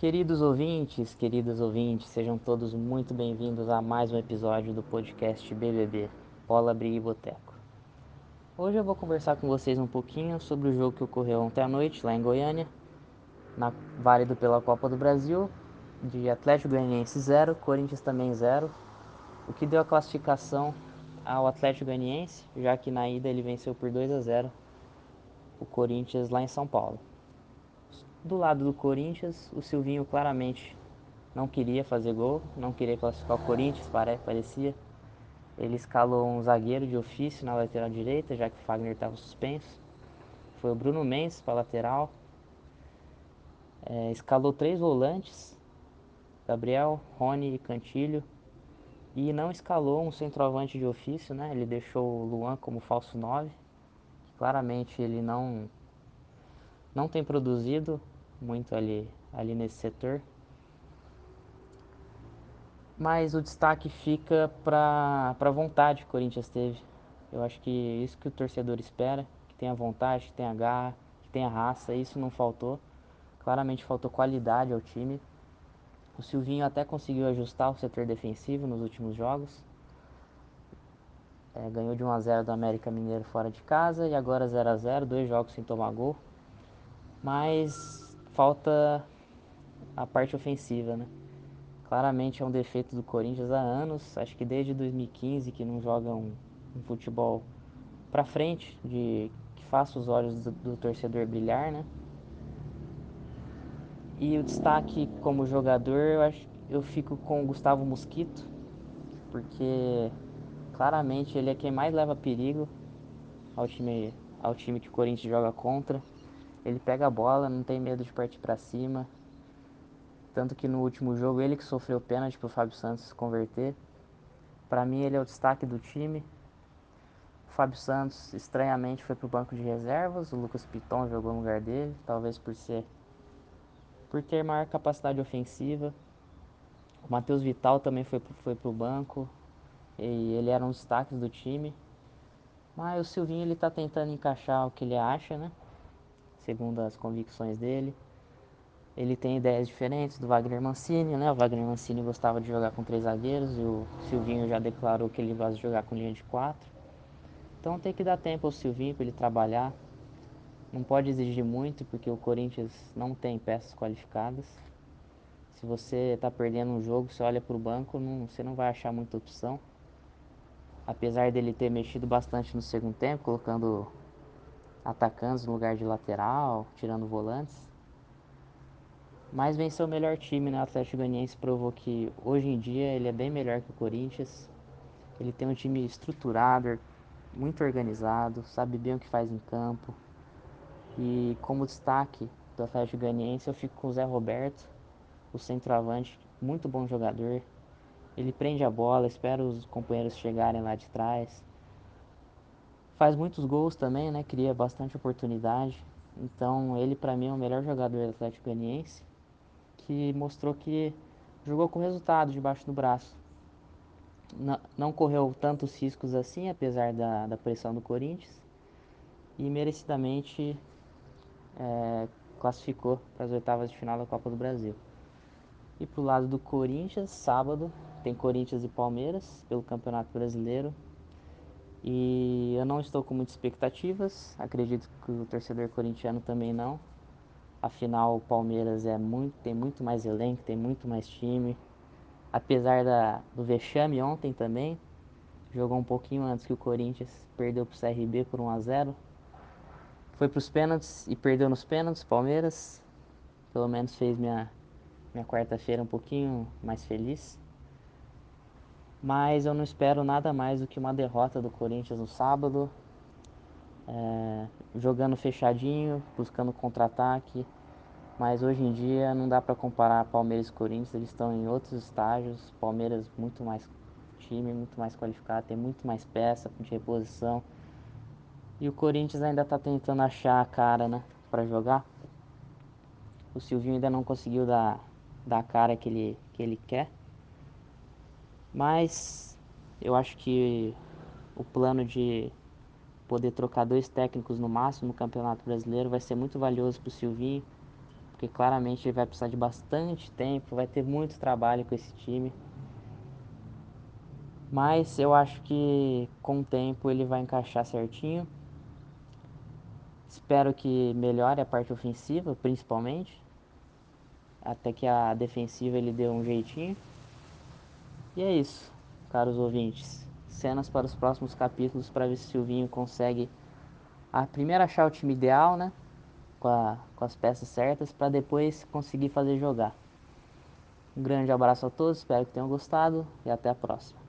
Queridos ouvintes, queridas ouvintes, sejam todos muito bem-vindos a mais um episódio do podcast BBB, Bola, Briga e Boteco. Hoje eu vou conversar com vocês um pouquinho sobre o jogo que ocorreu ontem à noite lá em Goiânia, na, válido pela Copa do Brasil, de Atlético Goianiense 0, Corinthians também 0, o que deu a classificação ao Atlético Goianiense, já que na ida ele venceu por 2 a 0 o Corinthians lá em São Paulo. Do lado do Corinthians, o Silvinho claramente não queria fazer gol, não queria classificar o Corinthians, parecia. Ele escalou um zagueiro de ofício na lateral direita, já que o Fagner estava suspenso. Foi o Bruno Mendes para a lateral. É, escalou três volantes, Gabriel, Rony e Cantilho. E não escalou um centroavante de ofício, né? Ele deixou o Luan como falso 9. Claramente ele não não tem produzido muito ali, ali nesse setor. Mas o destaque fica para a vontade que o Corinthians teve. Eu acho que isso que o torcedor espera, que tenha vontade, que tenha garra, que tenha raça, isso não faltou. Claramente faltou qualidade ao time. O Silvinho até conseguiu ajustar o setor defensivo nos últimos jogos. É, ganhou de 1 a 0 do América Mineiro fora de casa e agora 0 a 0 dois jogos sem tomar gol. Mas falta a parte ofensiva, né? Claramente é um defeito do Corinthians há anos, acho que desde 2015 que não joga um, um futebol para frente, de que faça os olhos do, do torcedor brilhar, né? E o destaque como jogador, eu acho eu fico com o Gustavo Mosquito, porque claramente ele é quem mais leva perigo ao time, ao time que o Corinthians joga contra. Ele pega a bola, não tem medo de partir para cima. Tanto que no último jogo ele que sofreu pênalti para o Fábio Santos converter. Para mim ele é o destaque do time. O Fábio Santos estranhamente foi para o banco de reservas. O Lucas Piton jogou no lugar dele, talvez por ser por ter maior capacidade ofensiva. O Matheus Vital também foi foi para o banco e ele era um dos destaques do time. Mas o Silvinho ele está tentando encaixar o que ele acha, né? Segundo as convicções dele. Ele tem ideias diferentes do Wagner Mancini, né? O Wagner Mancini gostava de jogar com três zagueiros e o Silvinho já declarou que ele gosta de jogar com linha de quatro. Então tem que dar tempo ao Silvinho para ele trabalhar. Não pode exigir muito porque o Corinthians não tem peças qualificadas. Se você está perdendo um jogo, você olha para o banco, não, você não vai achar muita opção. Apesar dele ter mexido bastante no segundo tempo, colocando atacantes no lugar de lateral, tirando volantes. Mas venceu o melhor time, né? O Atlético Goianiense provou que hoje em dia ele é bem melhor que o Corinthians. Ele tem um time estruturado, muito organizado, sabe bem o que faz em campo. E como destaque do Atlético Goianiense, eu fico com o Zé Roberto, o centroavante, muito bom jogador. Ele prende a bola, espera os companheiros chegarem lá de trás faz muitos gols também, né? Cria bastante oportunidade. Então ele para mim é o melhor jogador do Atlético Goianiense, que mostrou que jogou com resultado debaixo do braço. Não, não correu tantos riscos assim, apesar da, da pressão do Corinthians, e merecidamente é, classificou para as oitavas de final da Copa do Brasil. E pro lado do Corinthians, sábado, tem Corinthians e Palmeiras pelo Campeonato Brasileiro. E eu não estou com muitas expectativas, acredito que o torcedor corintiano também não. Afinal, o Palmeiras é muito, tem muito mais elenco, tem muito mais time. Apesar da, do vexame ontem também, jogou um pouquinho antes que o Corinthians, perdeu para o CRB por 1 a 0 Foi para os pênaltis e perdeu nos pênaltis, Palmeiras. Pelo menos fez minha, minha quarta-feira um pouquinho mais feliz mas eu não espero nada mais do que uma derrota do Corinthians no sábado, é, jogando fechadinho, buscando contra-ataque. Mas hoje em dia não dá para comparar Palmeiras e Corinthians, eles estão em outros estágios. Palmeiras muito mais time, muito mais qualificado, tem muito mais peça de reposição. E o Corinthians ainda está tentando achar a cara, né, para jogar. O Silvinho ainda não conseguiu dar, dar a cara que ele, que ele quer. Mas eu acho que o plano de poder trocar dois técnicos no máximo no Campeonato Brasileiro vai ser muito valioso para o Silvinho, porque claramente ele vai precisar de bastante tempo, vai ter muito trabalho com esse time. Mas eu acho que com o tempo ele vai encaixar certinho. Espero que melhore a parte ofensiva, principalmente. Até que a defensiva ele dê um jeitinho. E é isso, caros ouvintes. Cenas para os próximos capítulos para ver se o Silvinho consegue a primeiro achar o time ideal, né? Com, a, com as peças certas, para depois conseguir fazer jogar. Um grande abraço a todos, espero que tenham gostado e até a próxima.